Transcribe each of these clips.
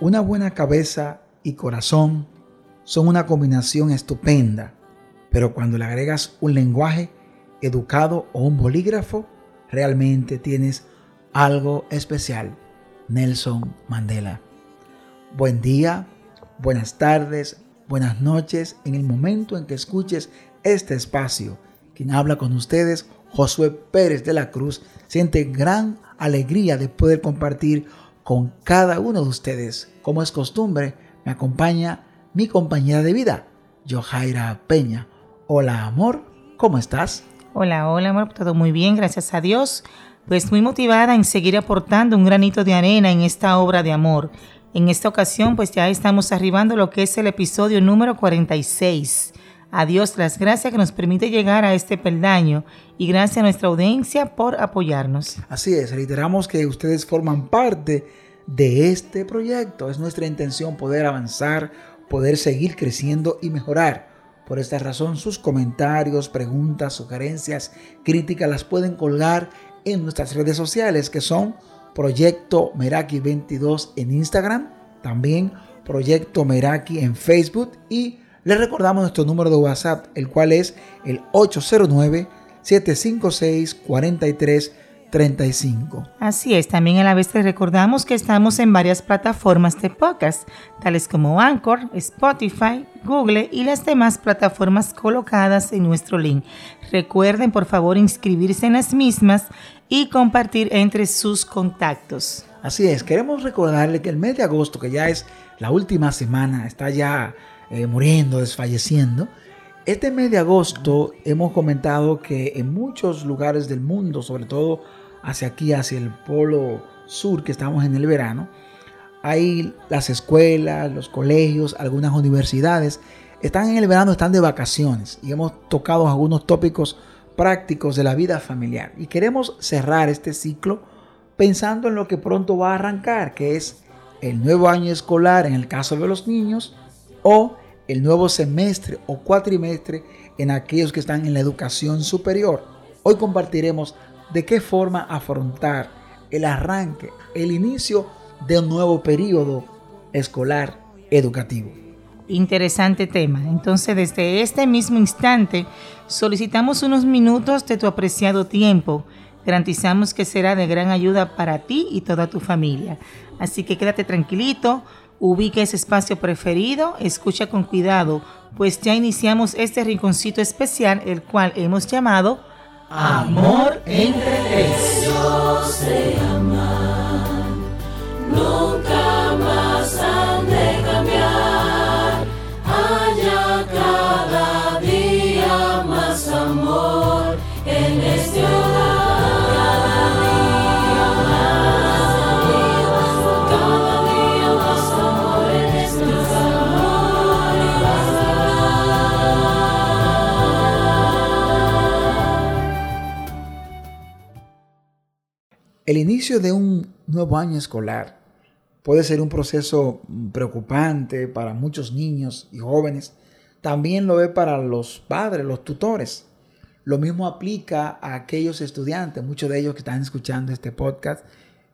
Una buena cabeza y corazón son una combinación estupenda, pero cuando le agregas un lenguaje educado o un bolígrafo, realmente tienes algo especial. Nelson Mandela. Buen día, buenas tardes, buenas noches en el momento en que escuches este espacio. Quien habla con ustedes, Josué Pérez de la Cruz, siente gran alegría de poder compartir con cada uno de ustedes. Como es costumbre, me acompaña mi compañera de vida, Johaira Peña. Hola amor, ¿cómo estás? Hola, hola amor, todo muy bien, gracias a Dios. Pues muy motivada en seguir aportando un granito de arena en esta obra de amor. En esta ocasión pues ya estamos arribando lo que es el episodio número 46. A Dios las gracias que nos permite llegar a este peldaño y gracias a nuestra audiencia por apoyarnos. Así es, reiteramos que ustedes forman parte de este proyecto. Es nuestra intención poder avanzar, poder seguir creciendo y mejorar. Por esta razón sus comentarios, preguntas, sugerencias, críticas las pueden colgar en nuestras redes sociales que son Proyecto Meraki 22 en Instagram, también Proyecto Meraki en Facebook y les recordamos nuestro número de WhatsApp, el cual es el 809-756-4335. Así es, también a la vez les recordamos que estamos en varias plataformas de podcast, tales como Anchor, Spotify, Google y las demás plataformas colocadas en nuestro link. Recuerden por favor inscribirse en las mismas y compartir entre sus contactos. Así es, queremos recordarle que el mes de agosto, que ya es la última semana, está ya eh, muriendo, desfalleciendo. Este mes de agosto hemos comentado que en muchos lugares del mundo, sobre todo hacia aquí, hacia el polo sur, que estamos en el verano, hay las escuelas, los colegios, algunas universidades, están en el verano, están de vacaciones y hemos tocado algunos tópicos prácticos de la vida familiar. Y queremos cerrar este ciclo pensando en lo que pronto va a arrancar, que es el nuevo año escolar en el caso de los niños o el nuevo semestre o cuatrimestre en aquellos que están en la educación superior. Hoy compartiremos de qué forma afrontar el arranque, el inicio de un nuevo periodo escolar educativo. Interesante tema. Entonces, desde este mismo instante, solicitamos unos minutos de tu apreciado tiempo. Garantizamos que será de gran ayuda para ti y toda tu familia. Así que quédate tranquilito, Ubica ese espacio preferido, escucha con cuidado, pues ya iniciamos este rinconcito especial, el cual hemos llamado Amor entre tres. nunca El inicio de un nuevo año escolar puede ser un proceso preocupante para muchos niños y jóvenes. También lo es para los padres, los tutores. Lo mismo aplica a aquellos estudiantes, muchos de ellos que están escuchando este podcast,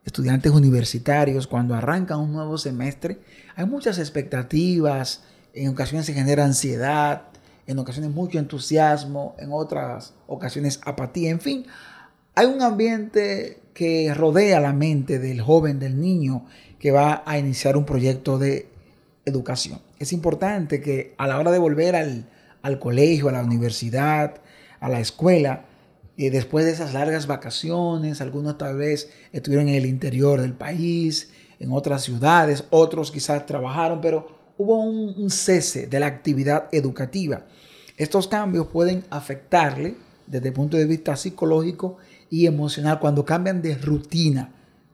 estudiantes universitarios, cuando arrancan un nuevo semestre, hay muchas expectativas, en ocasiones se genera ansiedad, en ocasiones mucho entusiasmo, en otras ocasiones apatía, en fin, hay un ambiente que rodea la mente del joven, del niño que va a iniciar un proyecto de educación. Es importante que a la hora de volver al, colegio, a la universidad, a la escuela, y después de esas largas vacaciones, algunos tal vez estuvieron en el interior del país, en otras ciudades, otros quizás trabajaron, pero hubo un, un cese de la actividad educativa. Estos cambios pueden afectarle desde el punto de vista psicológico y emocional, cuando cambian de rutina,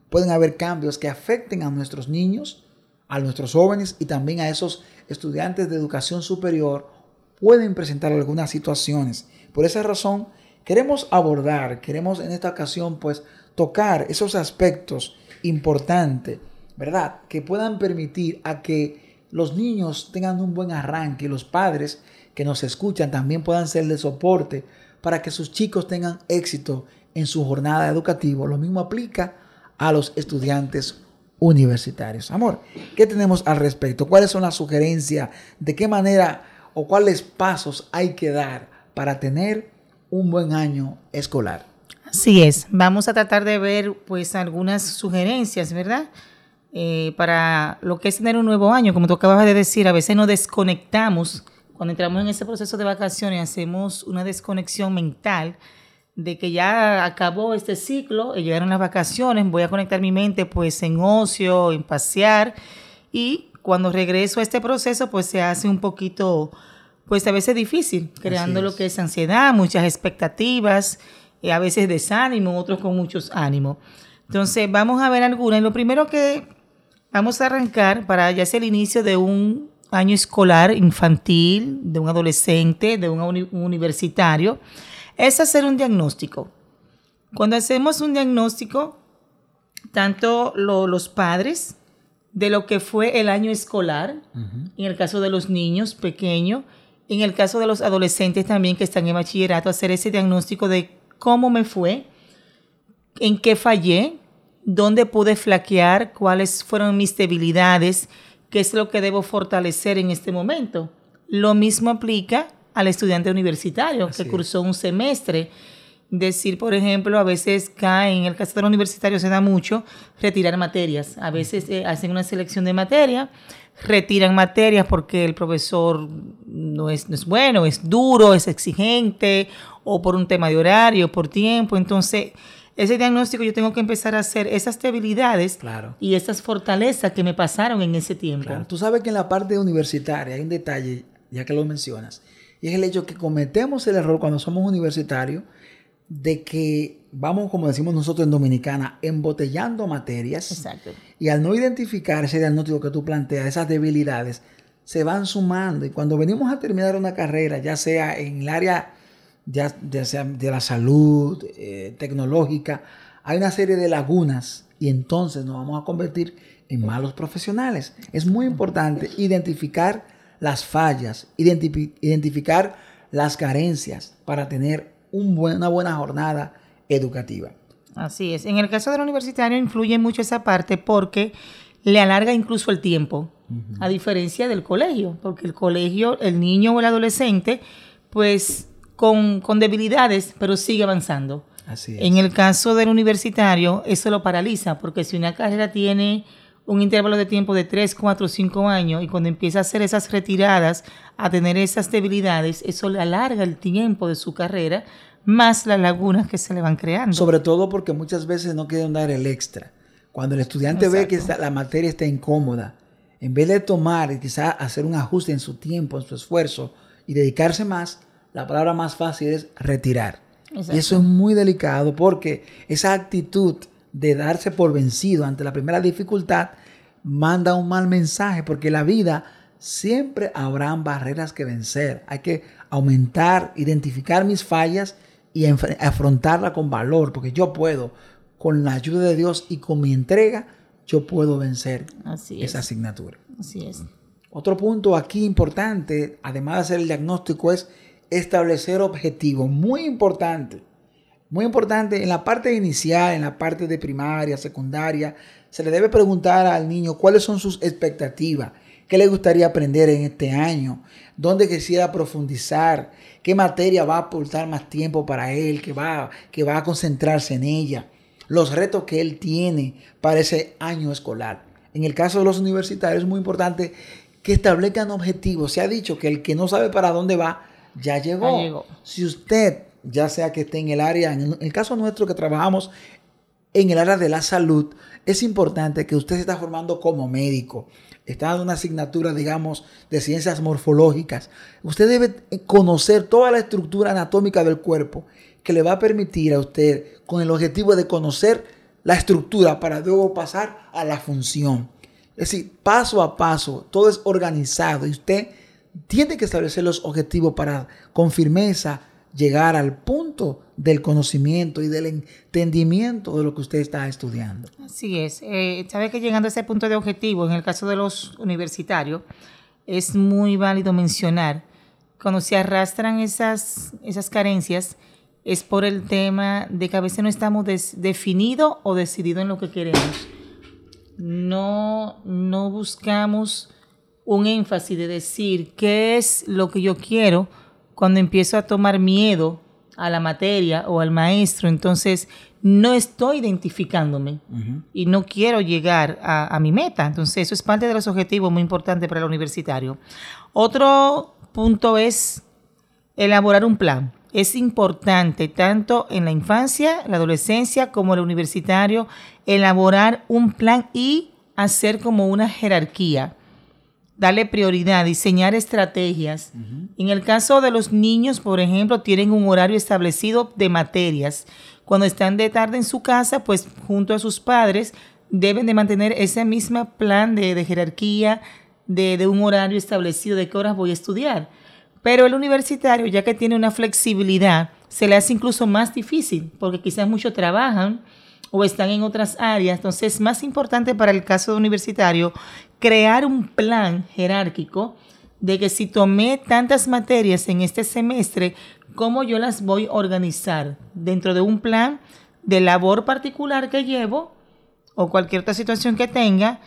pueden haber cambios que afecten a nuestros niños, a nuestros jóvenes y también a esos estudiantes de educación superior, pueden presentar algunas situaciones. Por esa razón, queremos abordar, queremos en esta ocasión, pues, tocar esos aspectos importantes, ¿verdad? Que puedan permitir a que los niños tengan un buen arranque y los padres que nos escuchan también puedan ser de soporte para que sus chicos tengan éxito en su jornada educativa. Lo mismo aplica a los estudiantes universitarios. Amor, ¿qué tenemos al respecto? ¿Cuáles son las sugerencias? ¿De qué manera o cuáles pasos hay que dar para tener un buen año escolar? Así es, vamos a tratar de ver pues algunas sugerencias, ¿verdad? Eh, para lo que es tener un nuevo año, como tú acabas de decir, a veces nos desconectamos, cuando entramos en ese proceso de vacaciones hacemos una desconexión mental de que ya acabó este ciclo, y llegaron las vacaciones, voy a conectar mi mente pues en ocio, en pasear y cuando regreso a este proceso pues se hace un poquito pues a veces difícil, creando lo que es ansiedad, muchas expectativas eh, a veces desánimo, otros con muchos ánimos. Entonces, vamos a ver algunas. lo primero que vamos a arrancar para ya ser el inicio de un año escolar infantil, de un adolescente, de un, universitario, es hacer un diagnóstico. Cuando hacemos un diagnóstico, tanto los padres de lo que fue el año escolar, en el caso de los niños pequeños, en el caso de los adolescentes también que están en bachillerato, hacer ese diagnóstico de cómo me fue, en qué fallé, dónde pude flaquear, cuáles fueron mis debilidades, qué es lo que debo fortalecer en este momento. Lo mismo aplica al estudiante universitario que cursó un semestre. Decir, por ejemplo, a veces cae, en el caso del universitario se da mucho, retirar materias. A veces eh, hacen una selección de materia, retiran materias porque el profesor no es, no es bueno, es duro, es exigente o por un tema de horario, por tiempo. Entonces, ese diagnóstico yo tengo que empezar a hacer esas debilidades y esas fortalezas que me pasaron en ese tiempo. Tú sabes que en la parte universitaria hay un detalle, ya que lo mencionas, y es el hecho que cometemos el error cuando somos universitarios de que vamos, como decimos nosotros en Dominicana, embotellando materias. Exacto. Y al no identificar ese diagnóstico que tú planteas, esas debilidades, se van sumando. Y cuando venimos a terminar una carrera, ya sea en el área ya, sea de la salud, eh, tecnológica, hay una serie de lagunas y entonces nos vamos a convertir en malos profesionales. Es muy importante identificar las fallas, identificar las carencias para tener un una buena jornada educativa. Así es. En el caso del universitario influye mucho esa parte porque le alarga incluso el tiempo, a diferencia del colegio, porque el colegio, el niño o el adolescente, pues con, debilidades, pero sigue avanzando. Así En el caso del universitario, eso lo paraliza, porque si una carrera tiene un intervalo de tiempo de 3, 4, 5 años y cuando empieza a hacer esas retiradas, a tener esas debilidades, eso le alarga el tiempo de su carrera, más las lagunas que se le van creando. Sobre todo porque muchas veces no quieren dar el extra. Cuando el estudiante ve que la materia está incómoda, en vez de tomar y quizás hacer un ajuste en su tiempo, en su esfuerzo y dedicarse más, la palabra más fácil es retirar. Y eso es muy delicado porque esa actitud de darse por vencido ante la primera dificultad manda un mal mensaje porque la vida siempre habrán barreras que vencer. Hay que aumentar, identificar mis fallas y afrontarla con valor porque yo puedo, con la ayuda de Dios y con mi entrega, yo puedo vencer esa asignatura. Así es. Otro punto aquí importante, además de hacer el diagnóstico, es establecer objetivos. Muy importante. Muy importante en la parte inicial, en la parte de primaria, secundaria, se le debe preguntar al niño cuáles son sus expectativas, qué le gustaría aprender en este año, dónde quisiera profundizar, qué materia va a aportar más tiempo para él, que va, que va a concentrarse en ella, los retos que él tiene para ese año escolar. En el caso de los universitarios es muy importante que establezcan objetivos. Se ha dicho que el que no sabe para dónde va, ya llegó. Si usted, ya sea que esté en el área, en el caso nuestro que trabajamos en el área de la salud, es importante que usted se está formando como médico, está dando una asignatura, digamos, de ciencias morfológicas. Usted debe conocer toda la estructura anatómica del cuerpo que le va a permitir a usted, con el objetivo de conocer la estructura para luego pasar a la función. Es decir, paso a paso, todo es organizado y usted tiene que establecer los objetivos para con firmeza llegar al punto del conocimiento y del entendimiento de lo que usted está estudiando. Así es. Eh, Sabe que llegando a ese punto de objetivo, en el caso de los universitarios, es muy válido mencionar, cuando se arrastran esas, esas carencias, es por el tema de que a veces no estamos definidos o decididos en lo que queremos. no, no buscamos un énfasis de decir qué es lo que yo quiero cuando empiezo a tomar miedo a la materia o al maestro, entonces no estoy identificándome y no quiero llegar a, a, mi meta. Entonces eso es parte de los objetivos muy importantes para el universitario. Otro punto es elaborar un plan. Es importante tanto en la infancia, la adolescencia como el universitario elaborar un plan y hacer como una jerarquía darle prioridad, diseñar estrategias. En el caso de los niños, por ejemplo, tienen un horario establecido de materias. Cuando están de tarde en su casa, pues junto a sus padres deben de mantener ese mismo plan de, jerarquía, de, de, un horario establecido de qué horas voy a estudiar. Pero el universitario, ya que tiene una flexibilidad, se le hace incluso más difícil, porque quizás muchos trabajan o están en otras áreas. Entonces es más importante para el caso universitario crear un plan jerárquico de que si tomé tantas materias en este semestre, ¿cómo yo las voy a organizar dentro de un plan de labor particular que llevo o cualquier otra situación que tenga?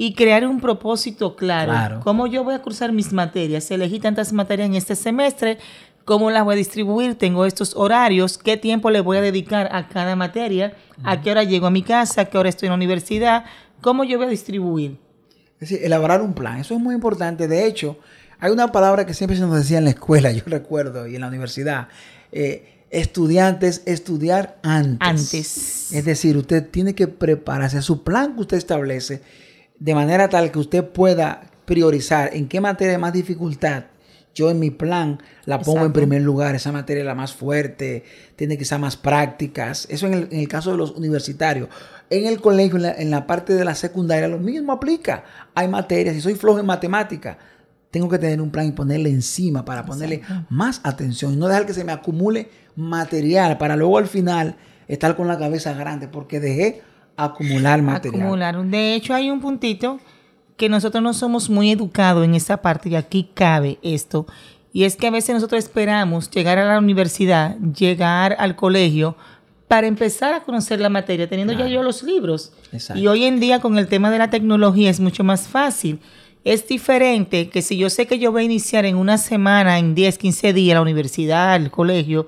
y crear un propósito claro. claro. ¿Cómo yo voy a cursar mis materias? Elegí tantas materias en este semestre, ¿cómo las voy a distribuir? Tengo estos horarios, ¿qué tiempo le voy a dedicar a cada materia? ¿A qué hora llego a mi casa? ¿A qué hora estoy en la universidad? ¿Cómo yo voy a distribuir? Es decir, elaborar un plan, eso es muy importante. De hecho, hay una palabra que siempre se nos decía en la escuela, yo recuerdo, y en la universidad. Eh, estudiantes, estudiar antes. Antes. Es decir, usted tiene que prepararse. Su plan que usted establece de manera tal que usted pueda priorizar en qué materia de más dificultad yo en mi plan la pongo en primer lugar, esa materia es la más fuerte, tiene que ser más prácticas. Eso en el, en el caso de los universitarios. En el colegio, en la, en la, parte de la secundaria, lo mismo aplica. Hay materias, si soy flojo en matemática, tengo que tener un plan y ponerle encima para ponerle Exacto. más atención y no dejar que se me acumule material para luego al final estar con la cabeza grande porque dejé acumular material. Acumular. De hecho, hay un puntito que nosotros no somos muy educados en esa parte y aquí cabe esto. Y es que a veces nosotros esperamos llegar a la universidad, llegar al colegio para empezar a conocer la materia, teniendo claro. ya yo los libros. Exacto. Y hoy en día con el tema de la tecnología es mucho más fácil. Es diferente que si yo sé que yo voy a iniciar en una semana, en 10, 15 días, la universidad, el colegio,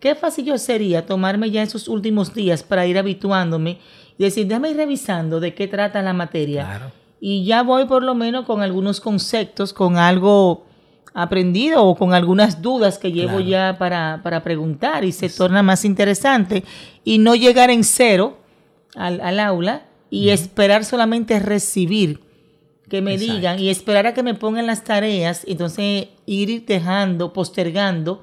qué fácil yo sería tomarme ya esos últimos días para ir habituándome y decir, déjame ir revisando de qué trata la materia. Claro. Y ya voy por lo menos con algunos conceptos, con algo aprendido o con algunas dudas que llevo claro. ya para, para, preguntar y se sí. torna más interesante y no llegar en cero al, al aula y esperar solamente recibir que me Exacto. digan y esperar a que me pongan las tareas, entonces ir dejando, postergando.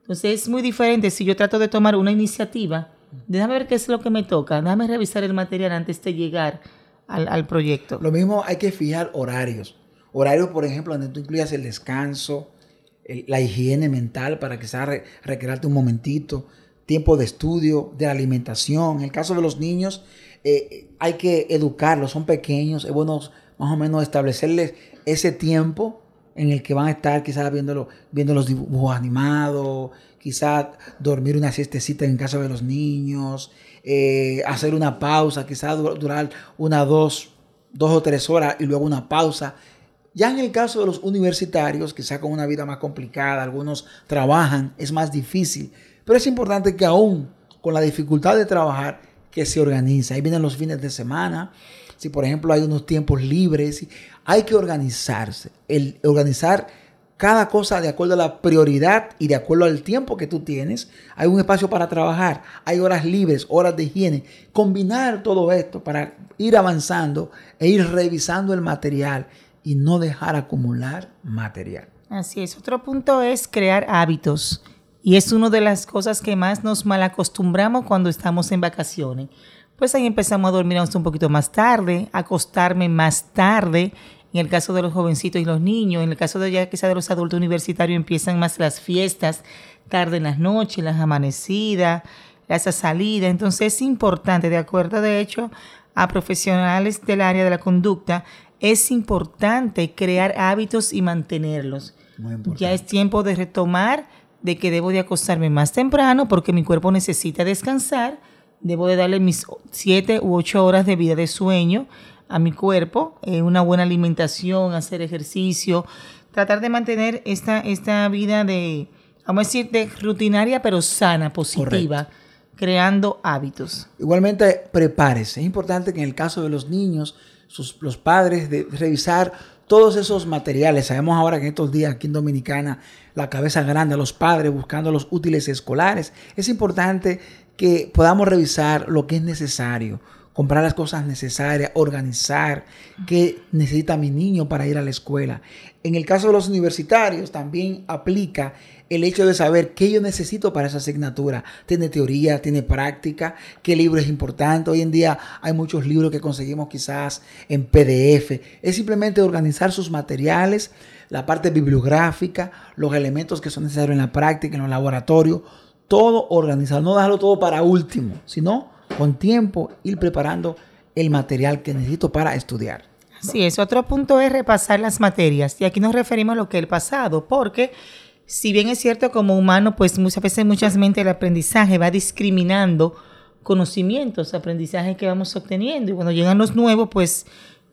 Entonces es muy diferente si yo trato de tomar una iniciativa déjame ver qué es lo que me toca, déjame revisar el material antes de llegar al, al proyecto. Lo mismo hay que fijar horarios. Horarios, por ejemplo, donde tú incluyas el descanso, la higiene mental para sea re, recrearte un momentito, tiempo de estudio, de alimentación. En el caso de los niños, eh, hay que educarlos, son pequeños, es bueno más o menos establecerles ese tiempo en el que van a estar quizás viendo, viendo los dibujos animados, quizás dormir una siestecita en casa de los niños, eh, hacer una pausa, quizás durar una, dos, dos o tres horas y luego una pausa. Ya en el caso de los universitarios, quizás con una vida más complicada, algunos trabajan, es más difícil, pero es importante que aún con la dificultad de trabajar, que se organice. Ahí vienen los fines de semana, si por ejemplo hay unos tiempos libres, hay que organizarse. El organizar cada cosa de acuerdo a la prioridad y de acuerdo al tiempo que tú tienes. Hay un espacio para trabajar, hay horas libres, horas de higiene. Combinar todo esto para ir avanzando e ir revisando el material y no dejar acumular material. Así es. Otro punto es crear hábitos. Y es una de las cosas que más nos malacostumbramos cuando estamos en vacaciones. Pues ahí empezamos a dormir un poquito más tarde, a acostarme más tarde en el caso de los jovencitos y los niños, en el caso de ya quizá de los adultos universitarios empiezan más las fiestas, tarde en las noches, las amanecidas, esa salida. Entonces es importante, de acuerdo de hecho a profesionales del área de la conducta, es importante crear hábitos y mantenerlos. Ya es tiempo de retomar de que debo de acostarme más temprano porque mi cuerpo necesita descansar, debo de darle mis siete u ocho horas de vida de sueño a mi cuerpo, eh, una buena alimentación, hacer ejercicio, tratar de mantener esta, esta vida de, vamos a decir, de rutinaria pero sana, positiva, creando hábitos. Igualmente, prepárese. Es importante que en el caso de los niños, los padres, de revisar todos esos materiales. Sabemos ahora que en estos días aquí en Dominicana, la cabeza grande, los padres buscando los útiles escolares. Es importante que podamos revisar lo que es necesario comprar las cosas necesarias, organizar qué necesita mi niño para ir a la escuela. En el caso de los universitarios también aplica el hecho de saber qué yo necesito para esa asignatura. Tiene teoría, tiene práctica, qué libro es importante. Hoy en día hay muchos libros que conseguimos quizás en PDF. Es simplemente organizar sus materiales, la parte bibliográfica, los elementos que son necesarios en la práctica, en los laboratorios. Todo organizado, no dejarlo todo para último, sino con tiempo ir preparando el material que necesito para estudiar. Sí, es. Otro punto es repasar las materias. Y aquí nos referimos a lo que es el pasado, porque si bien es cierto como humano, pues muchas veces, muchas mentes el aprendizaje va discriminando conocimientos, aprendizajes que vamos obteniendo. Y cuando llegan los nuevos, pues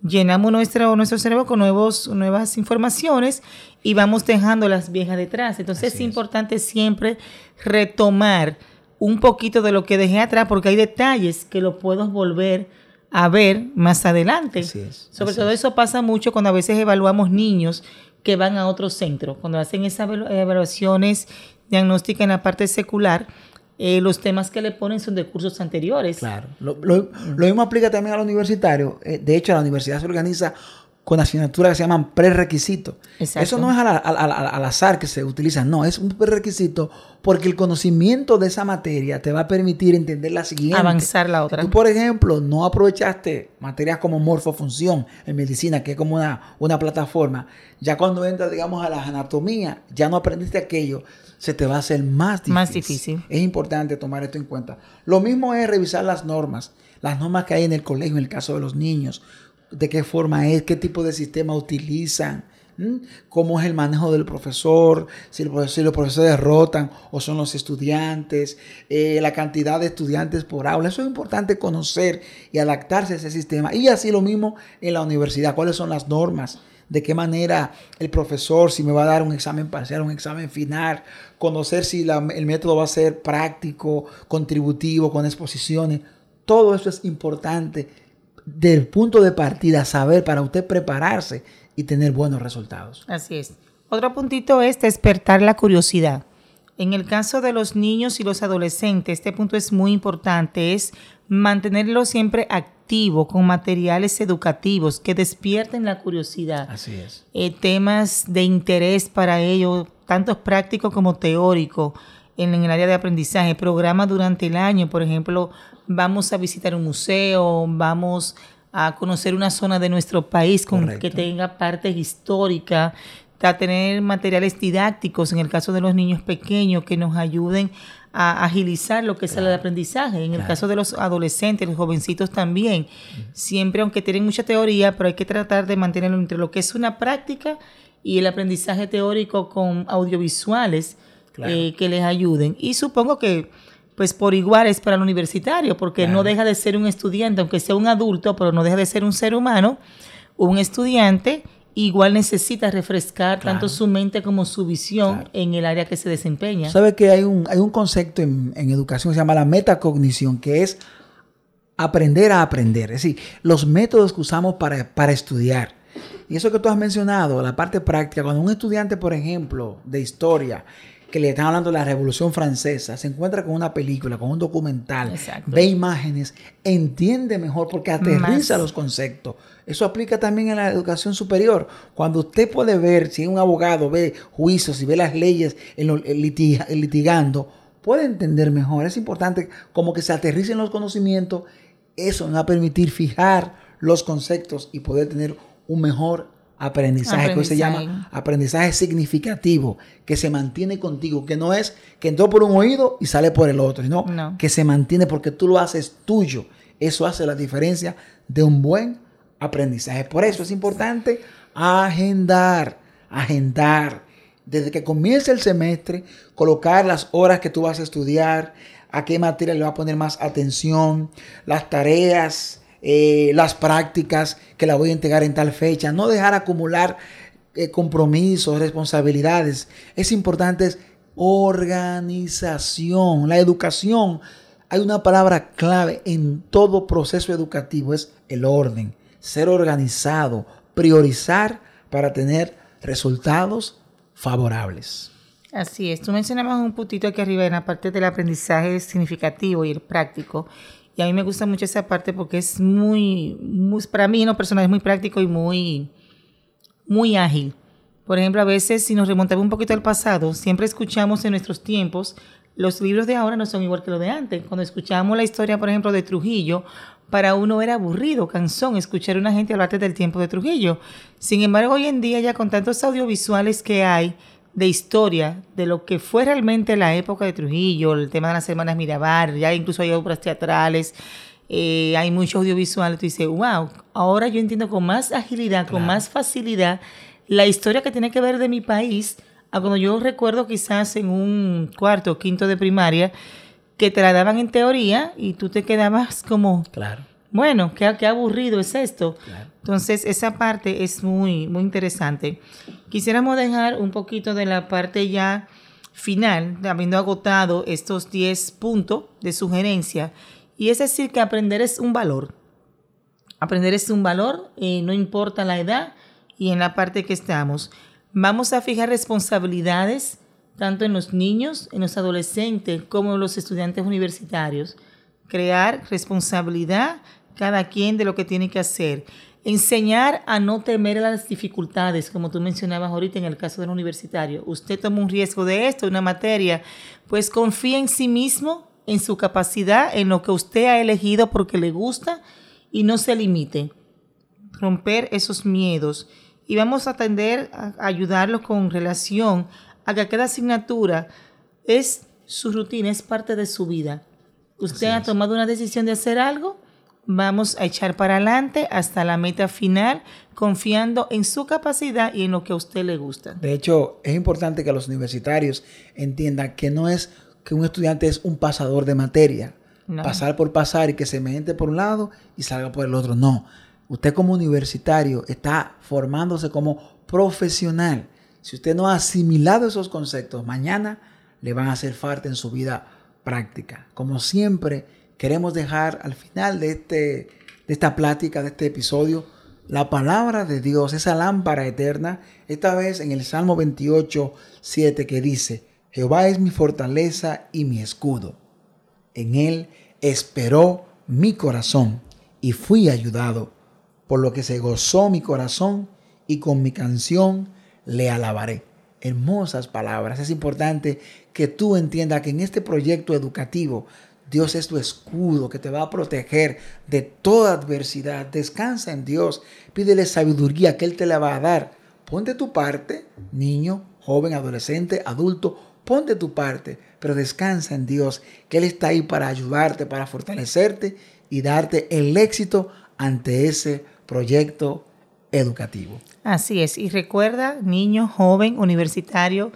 llenamos nuestro, nuestro cerebro con nuevos, nuevas informaciones y vamos dejando las viejas detrás. Entonces es importante siempre retomar un poquito de lo que dejé atrás porque hay detalles que lo puedo volver a ver más adelante. Sobre todo eso pasa mucho cuando a veces evaluamos niños que van a otro centro, cuando hacen esas evaluaciones diagnósticas en la parte secular. Eh, los temas que le ponen son de cursos anteriores. Claro. Lo, mismo aplica también al universitario. Eh, de hecho, la universidad se organiza con asignaturas que se llaman prerequisitos. Eso no es al, azar que se utiliza, no, es un prerequisito porque el conocimiento de esa materia te va a permitir entender la siguiente. Avanzar la otra. Tú, por ejemplo, no aprovechaste materias como morfofunción en medicina, que es como una, una plataforma. Ya cuando entras, digamos, a la anatomía, ya no aprendiste aquello, se te va a hacer más difícil. Más difícil. Es importante tomar esto en cuenta. Lo mismo es revisar las normas, las normas que hay en el colegio, en el caso de los niños de qué forma es, qué tipo de sistema utilizan, cómo es el manejo del profesor, si, los profesores derrotan o son los estudiantes, eh, la cantidad de estudiantes por aula. Eso es importante conocer y adaptarse a ese sistema. Y así lo mismo en la universidad, cuáles son las normas, de qué manera el profesor, si me va a dar un examen parcial, un examen final, conocer si el método va a ser práctico, contributivo, con exposiciones. Todo eso es importante del punto de partida, saber para usted prepararse y tener buenos resultados. Así es. Otro puntito es despertar la curiosidad. En el caso de los niños y los adolescentes, este punto es muy importante, es mantenerlo siempre activo con materiales educativos que despierten la curiosidad. Así es. Eh, temas de interés para ellos, tanto práctico como teórico, en, el área de aprendizaje. Programa durante el año, por ejemplo, vamos a visitar un museo, vamos a conocer una zona de nuestro país con, que tenga parte histórica, a tener materiales didácticos en el caso de los niños pequeños que nos ayuden a agilizar lo que es el aprendizaje. En el caso de los adolescentes, los jovencitos también. Siempre, aunque tienen mucha teoría, pero hay que tratar de mantenerlo entre lo que es una práctica y el aprendizaje teórico con audiovisuales eh, que les ayuden. Y supongo que pues por igual es para el universitario, porque no deja de ser un estudiante, aunque sea un adulto, pero no deja de ser un ser humano, un estudiante igual necesita refrescar tanto su mente como su visión en el área que se desempeña. Sabe que hay un, hay un concepto en, educación que se llama la metacognición, que es aprender a aprender, es decir, los métodos que usamos para, para estudiar. Y eso que tú has mencionado, la parte práctica, cuando un estudiante, por ejemplo, de historia, que le están hablando de la Revolución Francesa, se encuentra con una película, con un documental, ve imágenes, entiende mejor porque aterriza los conceptos. Eso aplica también en la educación superior. Cuando usted puede ver, si un abogado ve juicios y ve las leyes en litigando, puede entender mejor. Es importante como que se aterricen los conocimientos. Eso nos va a permitir fijar los conceptos y poder tener un mejor aprendizaje, que se llama aprendizaje significativo, que se mantiene contigo, que no es que entró por un oído y sale por el otro, sino que se mantiene porque tú lo haces tuyo. Eso hace la diferencia de un buen aprendizaje. Por eso es importante agendar, agendar. Desde que comience el semestre, colocar las horas que tú vas a estudiar, a qué materia le va a poner más atención, las tareas, eh, las prácticas que la voy a entregar en tal fecha, no dejar acumular eh, compromisos, responsabilidades. Es importante organización, la educación. Hay una palabra clave en todo proceso educativo, es el orden, ser organizado, priorizar para tener resultados favorables. Así es, tú mencionabas un puntito aquí arriba en la parte del aprendizaje significativo y el práctico. Y a mí me gusta mucho esa parte porque es muy, para mí, no personal, es muy práctico y muy, muy ágil. Por ejemplo, a veces si nos remontamos un poquito al pasado, siempre escuchamos en nuestros tiempos, los libros de ahora no son igual que los de antes. Cuando escuchamos la historia, por ejemplo, de Trujillo, para uno era aburrido, cansón, escuchar a una gente hablar del tiempo de Trujillo. Sin embargo, hoy en día ya con tantos audiovisuales que hay, de historia de lo que fue realmente la época de Trujillo, el tema de las hermanas Mirabar, ya incluso hay obras teatrales, eh, hay mucho audiovisual, tú dices, wow, ahora yo entiendo con más agilidad, con más facilidad la historia que tiene que ver de mi país, a cuando yo recuerdo quizás en un cuarto o quinto de primaria, que te la daban en teoría y tú te quedabas como, claro. Bueno, qué, qué aburrido es esto. Entonces, esa parte es muy, muy interesante. Quisiéramos dejar un poquito de la parte ya final, habiendo agotado estos 10 puntos de sugerencia. Y es decir, que aprender es un valor. Aprender es un valor, eh, no importa la edad y en la parte que estamos. Vamos a fijar responsabilidades tanto en los niños, en los adolescentes, como en los estudiantes universitarios. Crear responsabilidad cada quien de lo que tiene que hacer. Enseñar a no temer a las dificultades, como tú mencionabas ahorita en el caso del universitario. Usted toma un riesgo de esto, una materia, pues confía en sí mismo, en su capacidad, en lo que usted ha elegido porque le gusta y no se limite. Romper esos miedos. Y vamos a atender a ayudarlo con relación a que cada asignatura es su rutina, es parte de su vida. Usted ha tomado una decisión de hacer algo, vamos a echar para adelante hasta la meta final, confiando en su capacidad y en lo que a usted le gusta. De hecho, es importante que los universitarios entiendan que no es que un estudiante es un pasador de materia, pasar por pasar y que se mete por un lado y salga por el otro. No, usted como universitario está formándose como profesional. Si usted no ha asimilado esos conceptos, mañana le van a hacer falta en su vida práctica. Como siempre, queremos dejar al final de, este, de esta plática, de este episodio, la palabra de Dios, esa lámpara eterna, esta vez en el Salmo 28, 7, que dice, Jehová es mi fortaleza y mi escudo. En él esperó mi corazón y fui ayudado, por lo que se gozó mi corazón y con mi canción le alabaré. Hermosas palabras. Es importante que tú entiendas que en este proyecto educativo Dios es tu escudo que te va a proteger de toda adversidad. Descansa en Dios. Pídele sabiduría que Él te la va a dar. Ponte tu parte, niño, joven, adolescente, adulto. Ponte tu parte, pero descansa en Dios, que Él está ahí para ayudarte, para fortalecerte y darte el éxito ante ese proyecto educativo. Así es. Y recuerda, niño, joven, universitario,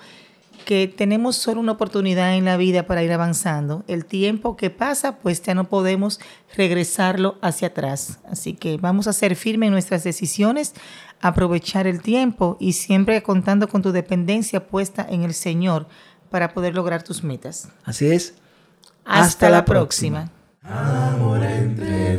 que tenemos solo una oportunidad en la vida para ir avanzando. El tiempo que pasa, pues ya no podemos regresarlo hacia atrás. Así que vamos a ser firmes en nuestras decisiones, aprovechar el tiempo y siempre contando con tu dependencia puesta en el Señor para poder lograr tus metas. Así es. Hasta, la, próxima. Amor entre